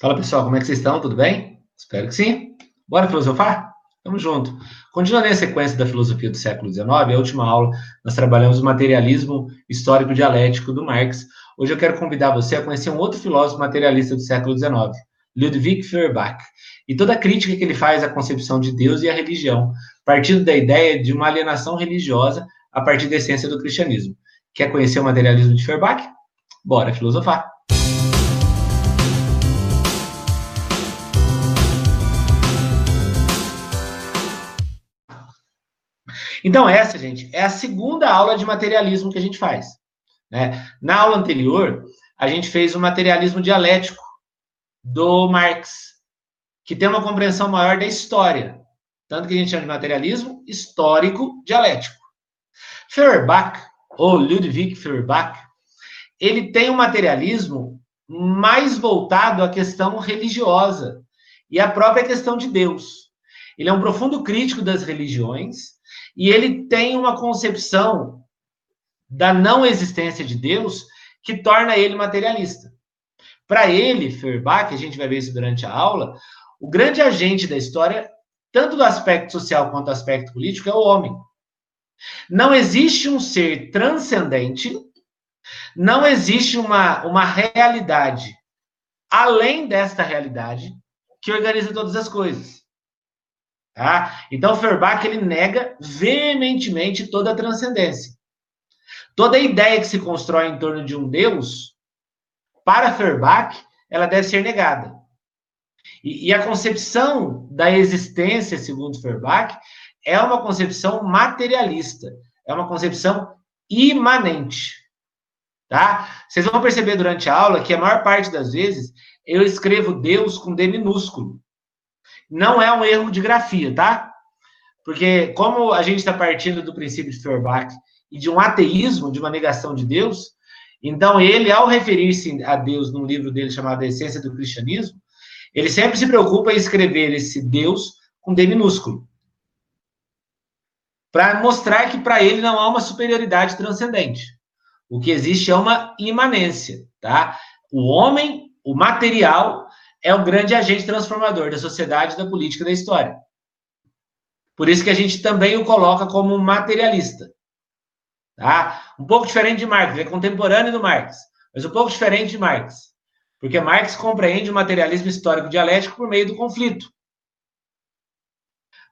Fala pessoal, como é que vocês estão? Tudo bem? Espero que sim. Bora filosofar? Tamo junto. Continuando a sequência da filosofia do século XIX, a última aula nós trabalhamos o materialismo histórico dialético do Marx. Hoje eu quero convidar você a conhecer um outro filósofo materialista do século XIX, Ludwig Feuerbach, e toda a crítica que ele faz à concepção de Deus e à religião, partindo da ideia de uma alienação religiosa a partir da essência do cristianismo. Quer conhecer o materialismo de Feuerbach? Bora filosofar! Então, essa, gente, é a segunda aula de materialismo que a gente faz. Né? Na aula anterior, a gente fez o materialismo dialético do Marx, que tem uma compreensão maior da história. Tanto que a gente chama de materialismo histórico dialético. Feuerbach, ou Ludwig Feuerbach, ele tem um materialismo mais voltado à questão religiosa e à própria questão de Deus. Ele é um profundo crítico das religiões e ele tem uma concepção da não existência de Deus que torna ele materialista. Para ele, Feuerbach, a gente vai ver isso durante a aula, o grande agente da história, tanto do aspecto social quanto do aspecto político, é o homem. Não existe um ser transcendente, não existe uma, uma realidade além desta realidade que organiza todas as coisas. Tá? Então, Feuerbach ele nega veementemente toda a transcendência. Toda a ideia que se constrói em torno de um Deus, para Feuerbach, ela deve ser negada. E, e a concepção da existência, segundo Feuerbach, é uma concepção materialista, é uma concepção imanente. Tá? Vocês vão perceber durante a aula que a maior parte das vezes eu escrevo Deus com D minúsculo. Não é um erro de grafia, tá? Porque como a gente está partindo do princípio de Feuerbach e de um ateísmo, de uma negação de Deus, então ele, ao referir-se a Deus num livro dele chamado A Essência do Cristianismo, ele sempre se preocupa em escrever esse Deus com D minúsculo. Para mostrar que para ele não há uma superioridade transcendente. O que existe é uma imanência, tá? O homem, o material, é o grande agente transformador da sociedade, da política, da história. Por isso que a gente também o coloca como materialista. Tá? Um pouco diferente de Marx, ele é contemporâneo do Marx, mas um pouco diferente de Marx. Porque Marx compreende o materialismo histórico dialético por meio do conflito.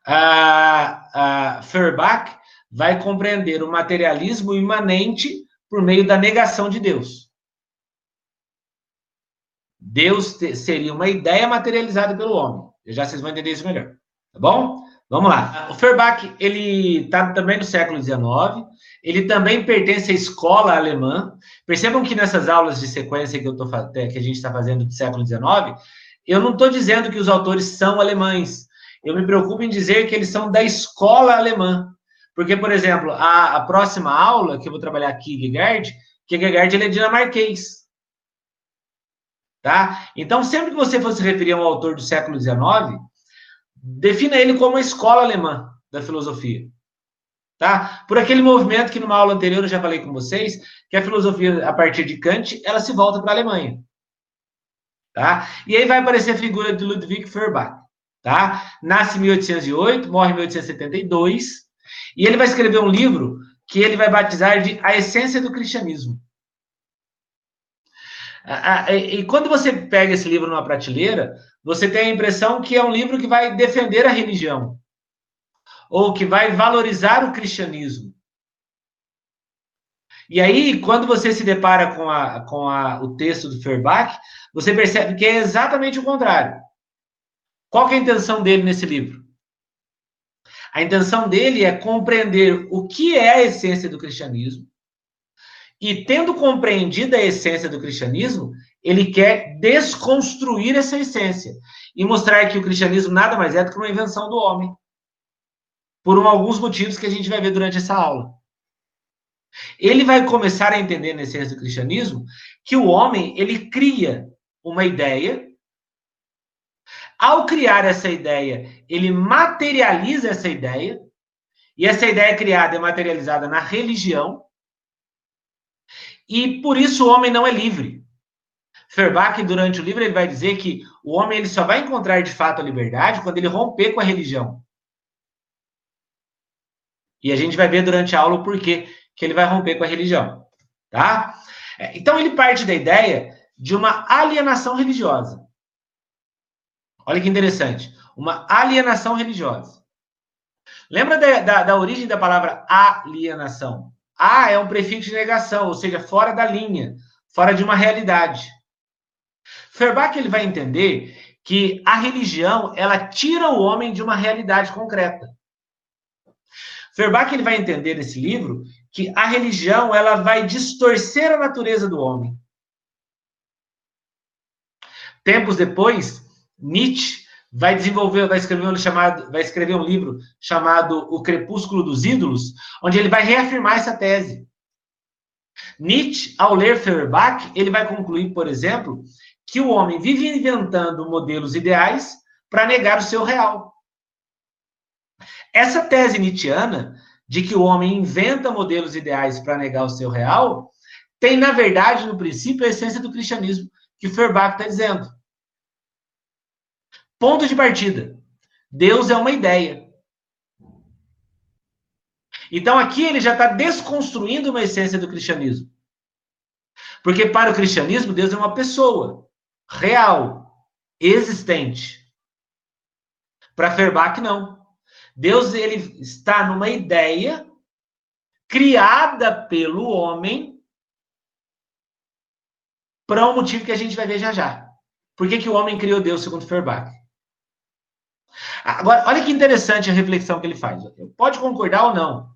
A, a Feuerbach vai compreender o materialismo imanente por meio da negação de Deus. Deus seria uma ideia materializada pelo homem. Já vocês vão entender isso melhor. Tá bom? Vamos lá. O Feuerbach, ele está também no século XIX. Ele também pertence à escola alemã. Percebam que nessas aulas de sequência que, eu tô, que a gente está fazendo do século XIX, eu não estou dizendo que os autores são alemães. Eu me preocupo em dizer que eles são da escola alemã. Porque, por exemplo, a, a próxima aula que eu vou trabalhar aqui, Kierkegaard, Kierkegaard ele é dinamarquês. Tá? Então, sempre que você for se referir a um autor do século XIX, defina ele como a escola alemã da filosofia. Tá? Por aquele movimento que numa aula anterior eu já falei com vocês, que a filosofia, a partir de Kant, ela se volta para a Alemanha. Tá? E aí vai aparecer a figura de Ludwig Feuerbach. Tá? Nasce em 1808, morre em 1872, e ele vai escrever um livro que ele vai batizar de A Essência do Cristianismo. E quando você pega esse livro numa prateleira, você tem a impressão que é um livro que vai defender a religião, ou que vai valorizar o cristianismo. E aí, quando você se depara com, a, com a, o texto do Feuerbach, você percebe que é exatamente o contrário. Qual é a intenção dele nesse livro? A intenção dele é compreender o que é a essência do cristianismo, e tendo compreendido a essência do cristianismo, ele quer desconstruir essa essência e mostrar que o cristianismo nada mais é do que uma invenção do homem. Por um, alguns motivos que a gente vai ver durante essa aula. Ele vai começar a entender na essência do cristianismo que o homem, ele cria uma ideia. Ao criar essa ideia, ele materializa essa ideia. E essa ideia criada é materializada na religião e por isso o homem não é livre. Feuerbach, durante o livro, ele vai dizer que o homem ele só vai encontrar de fato a liberdade quando ele romper com a religião. E a gente vai ver durante a aula o porquê que ele vai romper com a religião, tá? É, então ele parte da ideia de uma alienação religiosa. Olha que interessante, uma alienação religiosa. Lembra da, da, da origem da palavra alienação? A é um prefixo de negação, ou seja, fora da linha, fora de uma realidade. Feuerbach ele vai entender que a religião ela tira o homem de uma realidade concreta. Feuerbach ele vai entender nesse livro que a religião ela vai distorcer a natureza do homem. Tempos depois, Nietzsche vai desenvolver, vai escrever um chamado, vai escrever um livro chamado O Crepúsculo dos Ídolos, onde ele vai reafirmar essa tese. Nietzsche, ao ler Feuerbach, ele vai concluir, por exemplo, que o homem vive inventando modelos ideais para negar o seu real. Essa tese nietzschiana de que o homem inventa modelos ideais para negar o seu real tem, na verdade, no princípio, a essência do cristianismo que Feuerbach está dizendo. Ponto de partida. Deus é uma ideia. Então aqui ele já está desconstruindo uma essência do cristianismo. Porque para o cristianismo, Deus é uma pessoa real, existente. Para Feuerbach, não. Deus ele está numa ideia criada pelo homem para um motivo que a gente vai ver já já. Por que, que o homem criou Deus, segundo Feuerbach? Agora, olha que interessante a reflexão que ele faz. Pode concordar ou não,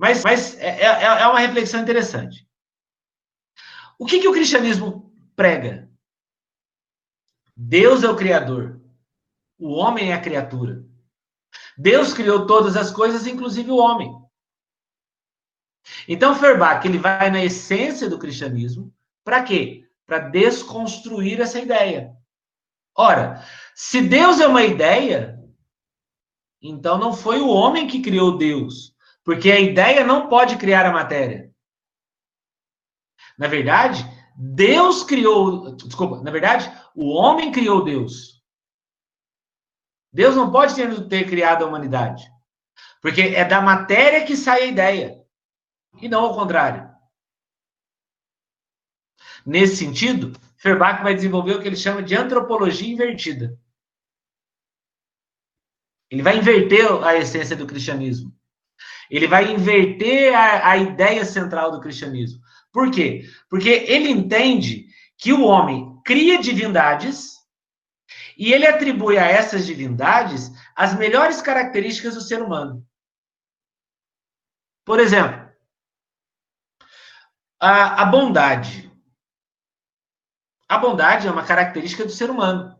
mas, mas é, é, é uma reflexão interessante. O que, que o cristianismo prega? Deus é o Criador, o homem é a criatura. Deus criou todas as coisas, inclusive o homem. Então, Feuerbach, ele vai na essência do cristianismo, para quê? Para desconstruir essa ideia. Ora, se Deus é uma ideia, então não foi o homem que criou Deus, porque a ideia não pode criar a matéria. Na verdade, Deus criou, desculpa, na verdade, o homem criou Deus. Deus não pode ter, ter criado a humanidade, porque é da matéria que sai a ideia, e não ao contrário. Nesse sentido, Feuerbach vai desenvolver o que ele chama de antropologia invertida. Ele vai inverter a essência do cristianismo. Ele vai inverter a, a ideia central do cristianismo. Por quê? Porque ele entende que o homem cria divindades e ele atribui a essas divindades as melhores características do ser humano. Por exemplo, a, a bondade. A bondade é uma característica do ser humano.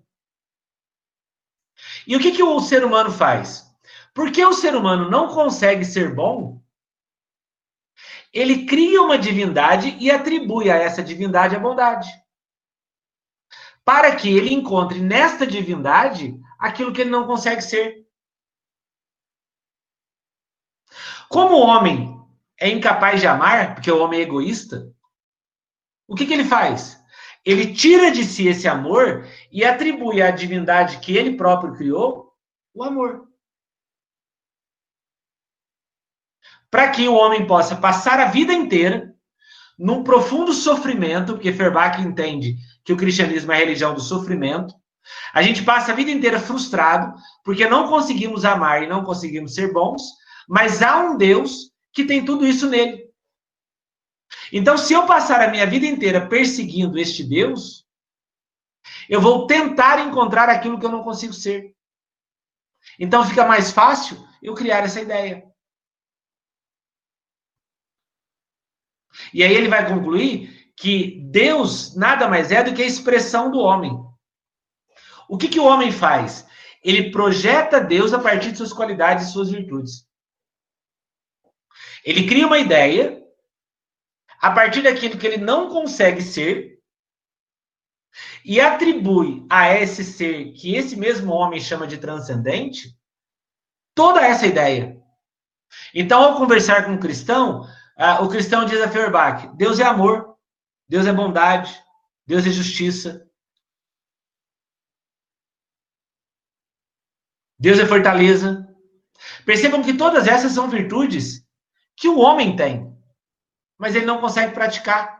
E o que, que o ser humano faz? Porque o ser humano não consegue ser bom, ele cria uma divindade e atribui a essa divindade a bondade. Para que ele encontre nesta divindade aquilo que ele não consegue ser. Como o homem é incapaz de amar, porque o homem é egoísta, o que, que ele faz? Ele tira de si esse amor e atribui à divindade que ele próprio criou o amor. Para que o homem possa passar a vida inteira num profundo sofrimento, porque Feuerbach entende que o cristianismo é a religião do sofrimento. A gente passa a vida inteira frustrado porque não conseguimos amar e não conseguimos ser bons, mas há um Deus que tem tudo isso nele. Então, se eu passar a minha vida inteira perseguindo este Deus, eu vou tentar encontrar aquilo que eu não consigo ser. Então, fica mais fácil eu criar essa ideia. E aí ele vai concluir que Deus nada mais é do que a expressão do homem. O que, que o homem faz? Ele projeta Deus a partir de suas qualidades e suas virtudes. Ele cria uma ideia a partir daquilo que ele não consegue ser e atribui a esse ser que esse mesmo homem chama de transcendente toda essa ideia. Então, ao conversar com um cristão, o cristão diz a Feuerbach: Deus é amor, Deus é bondade, Deus é justiça. Deus é fortaleza. Percebam que todas essas são virtudes que o homem tem, mas ele não consegue praticar,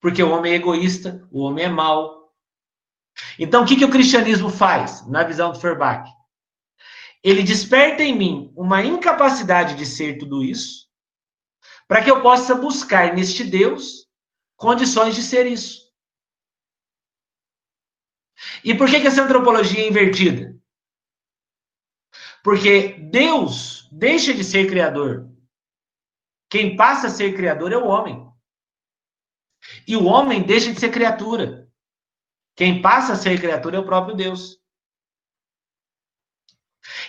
porque o homem é egoísta, o homem é mau. Então, o que, que o cristianismo faz, na visão do Ferbach? Ele desperta em mim uma incapacidade de ser tudo isso, para que eu possa buscar neste Deus condições de ser isso. E por que, que essa antropologia é invertida? Porque Deus deixa de ser criador. Quem passa a ser criador é o homem. E o homem deixa de ser criatura. Quem passa a ser criatura é o próprio Deus.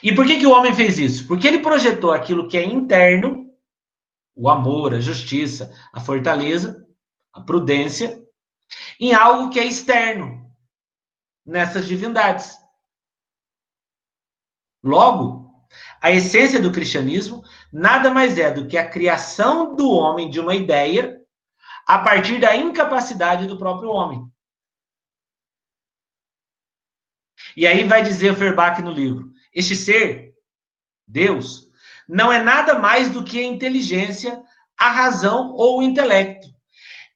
E por que, que o homem fez isso? Porque ele projetou aquilo que é interno, o amor, a justiça, a fortaleza, a prudência, em algo que é externo, nessas divindades. Logo, a essência do cristianismo nada mais é do que a criação do homem de uma ideia a partir da incapacidade do próprio homem. E aí vai dizer Ferbach no livro: este ser, Deus, não é nada mais do que a inteligência, a razão ou o intelecto.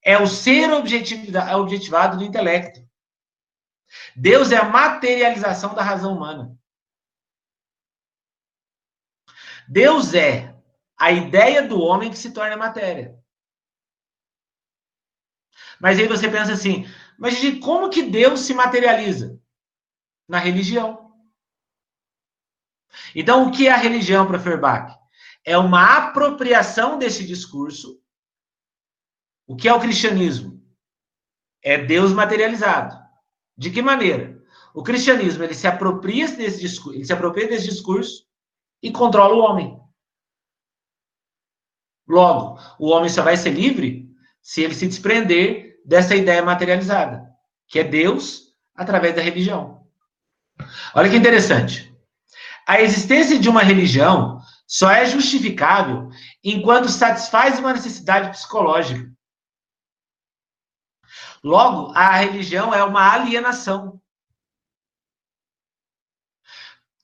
É o ser objetivado do intelecto. Deus é a materialização da razão humana. Deus é a ideia do homem que se torna matéria. Mas aí você pensa assim, mas como que Deus se materializa? Na religião. Então, o que é a religião para Ferbach? É uma apropriação desse discurso. O que é o cristianismo? É Deus materializado. De que maneira? O cristianismo ele se apropria desse discurso, ele se apropria desse discurso e controla o homem. Logo, o homem só vai ser livre se ele se desprender dessa ideia materializada, que é Deus através da religião. Olha que interessante. A existência de uma religião só é justificável enquanto satisfaz uma necessidade psicológica. Logo, a religião é uma alienação.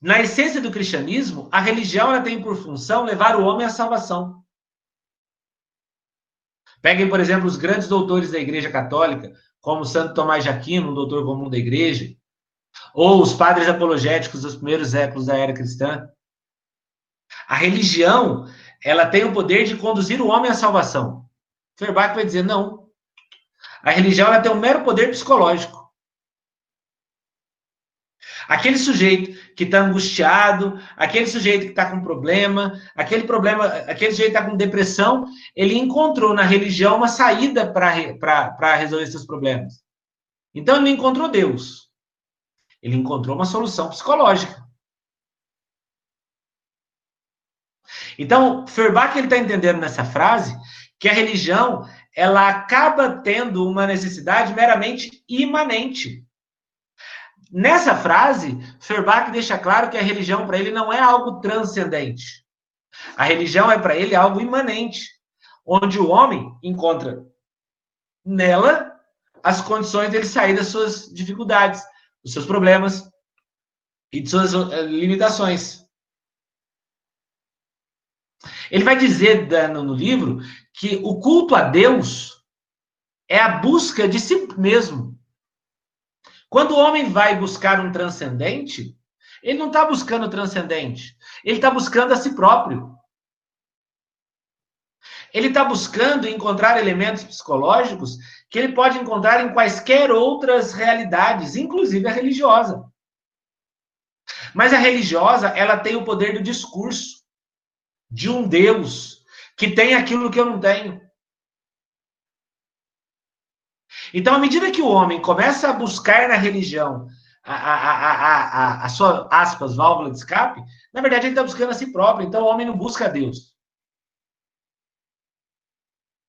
Na essência do cristianismo, a religião ela tem por função levar o homem à salvação. Peguem, por exemplo, os grandes doutores da Igreja Católica, como Santo Tomás de Aquino, um doutor comum da Igreja, ou os padres apologéticos dos primeiros séculos da era cristã. A religião, ela tem o poder de conduzir o homem à salvação. Feuerbach vai dizer, não. A religião, ela tem um mero poder psicológico. Aquele sujeito que está angustiado, aquele sujeito que está com problema, aquele problema, aquele sujeito que está com depressão, ele encontrou na religião uma saída para resolver esses problemas. Então ele não encontrou Deus. Ele encontrou uma solução psicológica. Então, Feuerbach está entendendo nessa frase que a religião ela acaba tendo uma necessidade meramente imanente. Nessa frase, Feuerbach deixa claro que a religião para ele não é algo transcendente. A religião é para ele algo imanente, onde o homem encontra nela as condições dele sair das suas dificuldades, dos seus problemas e de suas eh, limitações. Ele vai dizer no livro que o culto a Deus é a busca de si mesmo. Quando o homem vai buscar um transcendente, ele não está buscando o transcendente, ele está buscando a si próprio. Ele está buscando encontrar elementos psicológicos que ele pode encontrar em quaisquer outras realidades, inclusive a religiosa. Mas a religiosa, ela tem o poder do discurso de um Deus que tem aquilo que eu não tenho. Então, à medida que o homem começa a buscar na religião a, a, a, a, sua, aspas, válvula de escape, na verdade ele está buscando a si próprio. Então, o homem não busca a Deus.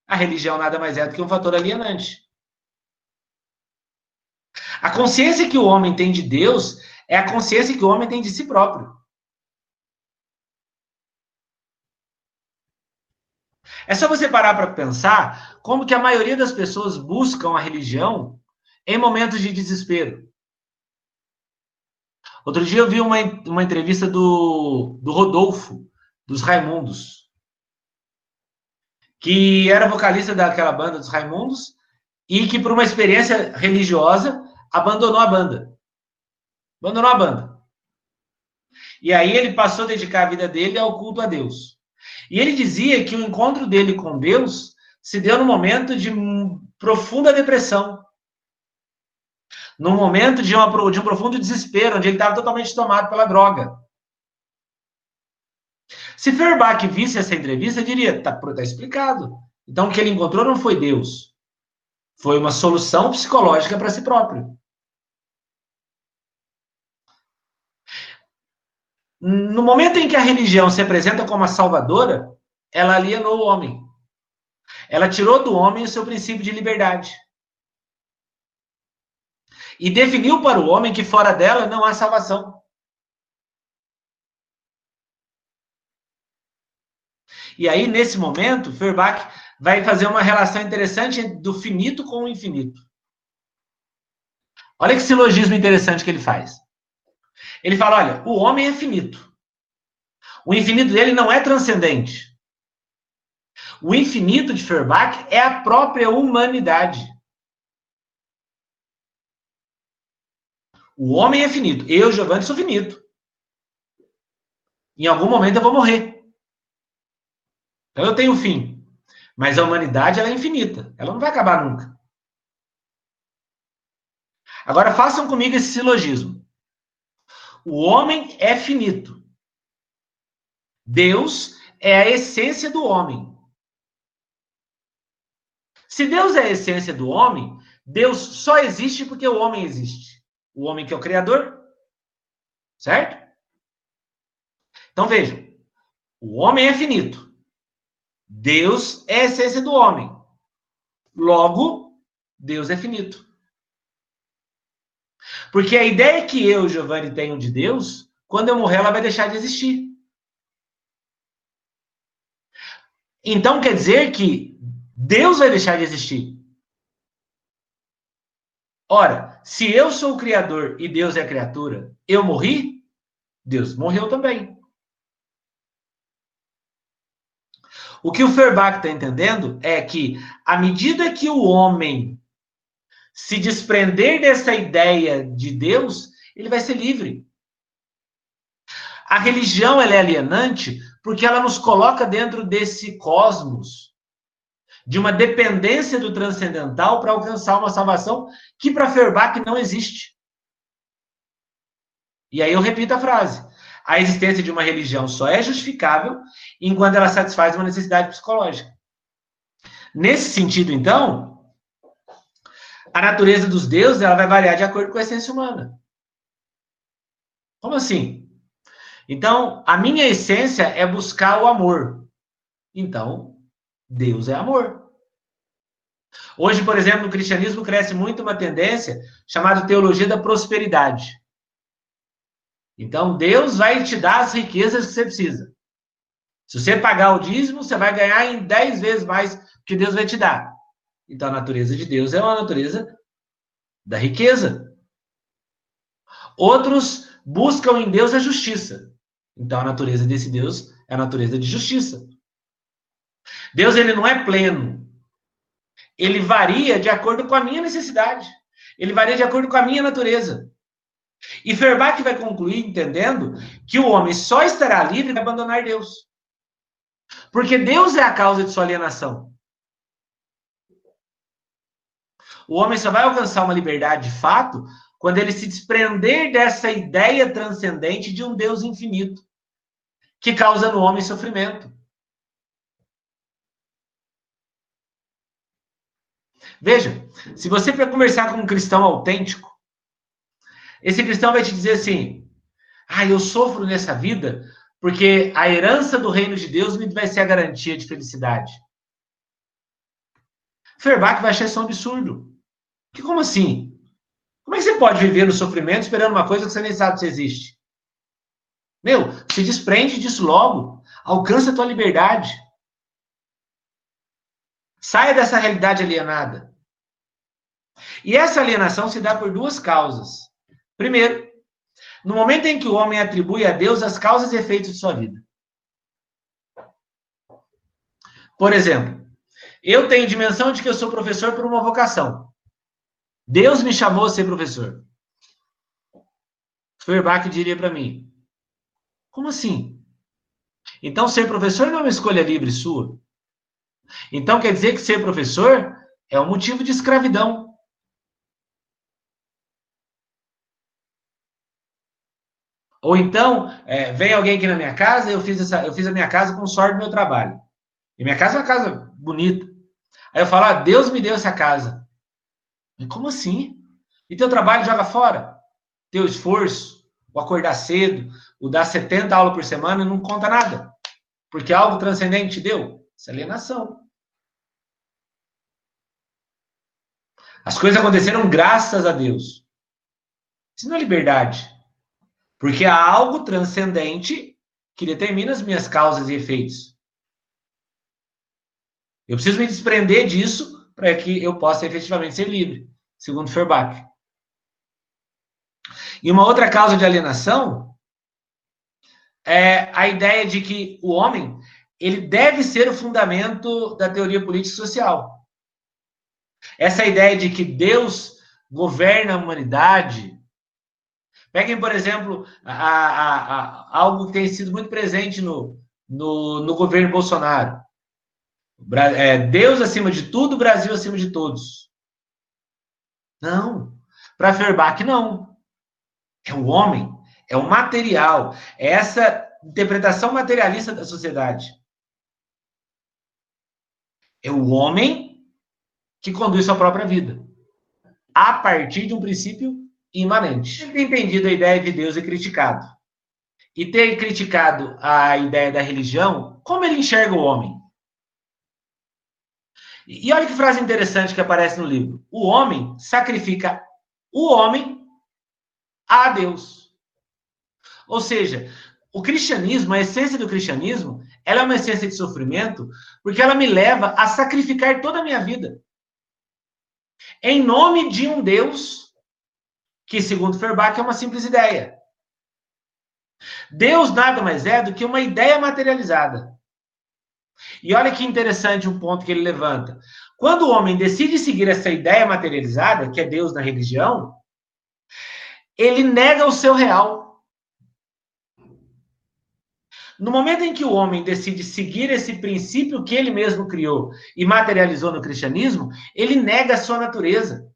A religião nada mais é do que um fator alienante. A consciência que o homem tem de Deus é a consciência que o homem tem de si próprio. É só você parar para pensar como que a maioria das pessoas buscam a religião em momentos de desespero. Outro dia eu vi uma, uma entrevista do, do Rodolfo, dos Raimundos, que era vocalista daquela banda dos Raimundos e que, por uma experiência religiosa, abandonou a banda. Abandonou a banda. E aí ele passou a dedicar a vida dele ao culto a Deus. E ele dizia que o encontro dele com Deus se deu no momento de profunda depressão. Num momento de, uma, de um profundo desespero, onde ele estava totalmente tomado pela droga. Se Ferbach visse essa entrevista, diria: está tá explicado. Então, o que ele encontrou não foi Deus. Foi uma solução psicológica para si próprio. No momento em que a religião se apresenta como a salvadora, ela alienou o homem. Ela tirou do homem o seu princípio de liberdade. E definiu para o homem que fora dela não há salvação. E aí, nesse momento, Feuerbach vai fazer uma relação interessante do finito com o infinito. Olha que silogismo interessante que ele faz. Ele fala: olha, o homem é finito. O infinito dele não é transcendente. O infinito de Feuerbach é a própria humanidade. O homem é finito. Eu, Giovanni, sou finito. Em algum momento eu vou morrer. Então eu tenho fim. Mas a humanidade ela é infinita. Ela não vai acabar nunca. Agora façam comigo esse silogismo. O homem é finito. Deus é a essência do homem. Se Deus é a essência do homem, Deus só existe porque o homem existe. O homem que é o criador, certo? Então vejam, o homem é finito. Deus é a essência do homem. Logo, Deus é finito. Porque a ideia que eu, Giovanni, tenho de Deus, quando eu morrer, ela vai deixar de existir. Então quer dizer que Deus vai deixar de existir. Ora, se eu sou o Criador e Deus é a criatura, eu morri, Deus morreu também. O que o Feuerbach está entendendo é que, à medida que o homem se desprender dessa ideia de Deus, ele vai ser livre. A religião é alienante porque ela nos coloca dentro desse cosmos de uma dependência do transcendental para alcançar uma salvação que para Feuerbach não existe. E aí eu repito a frase: a existência de uma religião só é justificável enquanto ela satisfaz uma necessidade psicológica. Nesse sentido, então, a natureza dos deuses ela vai variar de acordo com a essência humana. Como assim? Então, a minha essência é buscar o amor. Então, Deus é amor. Hoje, por exemplo, no cristianismo cresce muito uma tendência chamada teologia da prosperidade. Então, Deus vai te dar as riquezas que você precisa. Se você pagar o dízimo, você vai ganhar em 10 vezes mais que Deus vai te dar. Então, a natureza de Deus é uma natureza da riqueza. Outros buscam em Deus a justiça. Então, a natureza desse Deus é a natureza de justiça. Deus ele não é pleno. Ele varia de acordo com a minha necessidade. Ele varia de acordo com a minha natureza. E Feuerbach vai concluir entendendo que o homem só estará livre de abandonar Deus. Porque Deus é a causa de sua alienação. O homem só vai alcançar uma liberdade de fato quando ele se desprender dessa ideia transcendente de um Deus infinito, que causa no homem sofrimento. Veja, se você for conversar com um cristão autêntico, esse cristão vai te dizer assim: ah, eu sofro nessa vida porque a herança do reino de Deus me vai ser a garantia de felicidade. Ferbach vai achar isso um absurdo. Que como assim? Como é que você pode viver no sofrimento esperando uma coisa que você nem sabe se existe? Meu, se desprende disso logo. Alcança a tua liberdade. Saia dessa realidade alienada. E essa alienação se dá por duas causas. Primeiro, no momento em que o homem atribui a Deus as causas e efeitos de sua vida. Por exemplo, eu tenho dimensão de que eu sou professor por uma vocação. Deus me chamou a ser professor. Feuerbach diria para mim: Como assim? Então, ser professor não é uma escolha livre sua. Então, quer dizer que ser professor é um motivo de escravidão. Ou então, é, vem alguém aqui na minha casa, eu fiz, essa, eu fiz a minha casa com sorte do meu trabalho. E minha casa é uma casa bonita. Aí eu falo, ah, Deus me deu essa casa. Como assim? E teu trabalho joga fora? Teu esforço, o acordar cedo, o dar 70 aulas por semana não conta nada. Porque algo transcendente deu. Isso é alienação. As coisas aconteceram graças a Deus. Isso não é liberdade. Porque há algo transcendente que determina as minhas causas e efeitos. Eu preciso me desprender disso para que eu possa efetivamente ser livre, segundo Feuerbach. E uma outra causa de alienação é a ideia de que o homem ele deve ser o fundamento da teoria política e social. Essa ideia de que Deus governa a humanidade Peguem, por exemplo, a, a, a, algo que tem sido muito presente no, no, no governo Bolsonaro. É, Deus acima de tudo, Brasil acima de todos. Não. Para Feuerbach, não. É o homem, é o material, é essa interpretação materialista da sociedade. É o homem que conduz sua própria vida a partir de um princípio imanente. Ele tem entendido a ideia de Deus e criticado. E ter criticado a ideia da religião, como ele enxerga o homem? E olha que frase interessante que aparece no livro. O homem sacrifica o homem a Deus. Ou seja, o cristianismo, a essência do cristianismo, ela é uma essência de sofrimento, porque ela me leva a sacrificar toda a minha vida. Em nome de um Deus que, segundo Feuerbach, é uma simples ideia. Deus nada mais é do que uma ideia materializada. E olha que interessante um ponto que ele levanta. Quando o homem decide seguir essa ideia materializada, que é Deus na religião, ele nega o seu real. No momento em que o homem decide seguir esse princípio que ele mesmo criou e materializou no cristianismo, ele nega a sua natureza.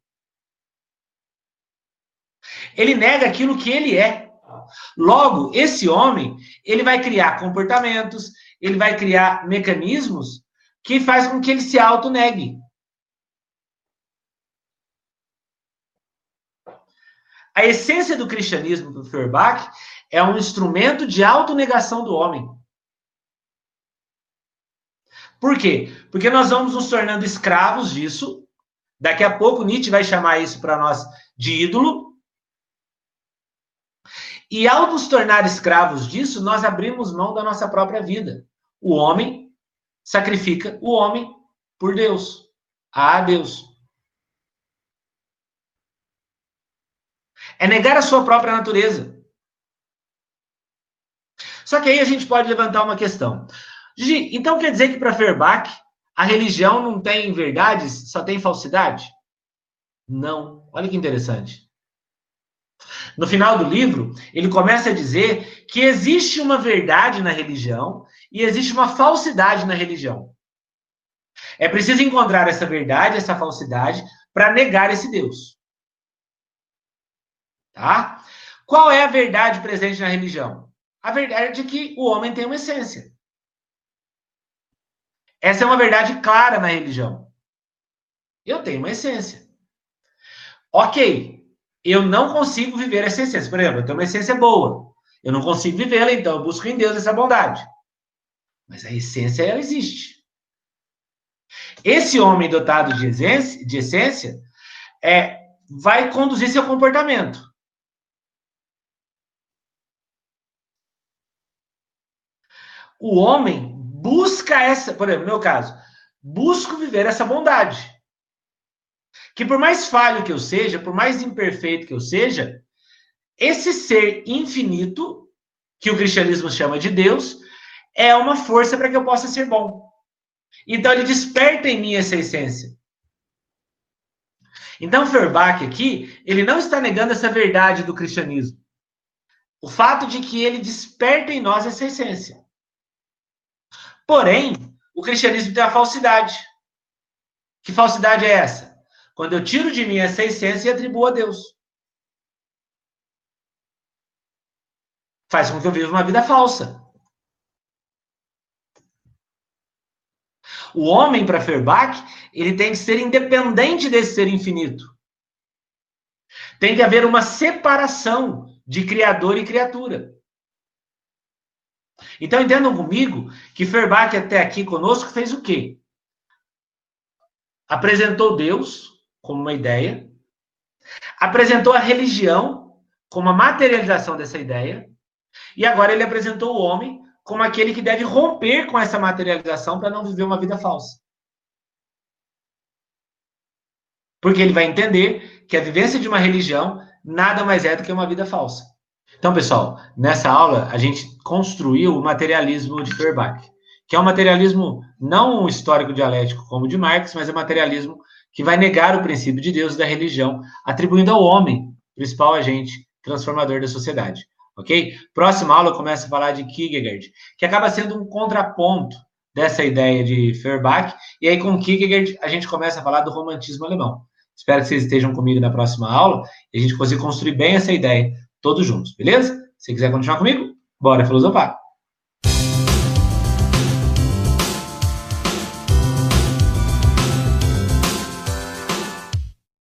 Ele nega aquilo que ele é. Logo, esse homem, ele vai criar comportamentos, ele vai criar mecanismos que faz com que ele se auto-negue. A essência do cristianismo do Feuerbach é um instrumento de autonegação do homem. Por quê? Porque nós vamos nos tornando escravos disso. Daqui a pouco Nietzsche vai chamar isso para nós de ídolo. E ao nos tornar escravos disso, nós abrimos mão da nossa própria vida. O homem sacrifica o homem por Deus, a Deus. É negar a sua própria natureza. Só que aí a gente pode levantar uma questão. Gigi, então quer dizer que para Feuerbach a religião não tem verdades, só tem falsidade? Não. Olha que interessante. No final do livro, ele começa a dizer que existe uma verdade na religião e existe uma falsidade na religião. É preciso encontrar essa verdade, essa falsidade, para negar esse Deus. Tá? Qual é a verdade presente na religião? A verdade é que o homem tem uma essência. Essa é uma verdade clara na religião. Eu tenho uma essência. Ok, eu não consigo viver essa essência. Por exemplo, eu tenho uma essência boa. Eu não consigo vivê-la, então eu busco em Deus essa bondade. Mas a essência, ela existe. Esse homem dotado de essência, de essência é, vai conduzir seu comportamento. O homem busca essa, por exemplo, no meu caso, busco viver essa bondade que por mais falho que eu seja, por mais imperfeito que eu seja, esse ser infinito, que o cristianismo chama de Deus, é uma força para que eu possa ser bom. Então ele desperta em mim essa essência. Então Feuerbach aqui, ele não está negando essa verdade do cristianismo. O fato de que ele desperta em nós essa essência. Porém, o cristianismo tem a falsidade. Que falsidade é essa? Quando eu tiro de mim essa essência e atribuo a Deus. Faz com que eu viva uma vida falsa. O homem, para Feuerbach, ele tem que ser independente desse ser infinito. Tem que haver uma separação de criador e criatura. Então entendam comigo que Feuerbach até aqui conosco fez o quê? Apresentou Deus como uma ideia, apresentou a religião como a materialização dessa ideia, e agora ele apresentou o homem como aquele que deve romper com essa materialização para não viver uma vida falsa. Porque ele vai entender que a vivência de uma religião nada mais é do que uma vida falsa. Então, pessoal, nessa aula a gente construiu o materialismo de Feuerbach, que é um materialismo não histórico dialético como o de Marx, mas é um materialismo que vai negar o princípio de Deus e da religião, atribuindo ao homem, principal agente transformador da sociedade ok? Próxima aula começa a falar de Kierkegaard, que acaba sendo um contraponto dessa ideia de Feuerbach, e aí com Kierkegaard a gente começa a falar do romantismo alemão. Espero que vocês estejam comigo na próxima aula e a gente consiga construir bem essa ideia, todos juntos, beleza? Se quiser continuar comigo, bora filosofar!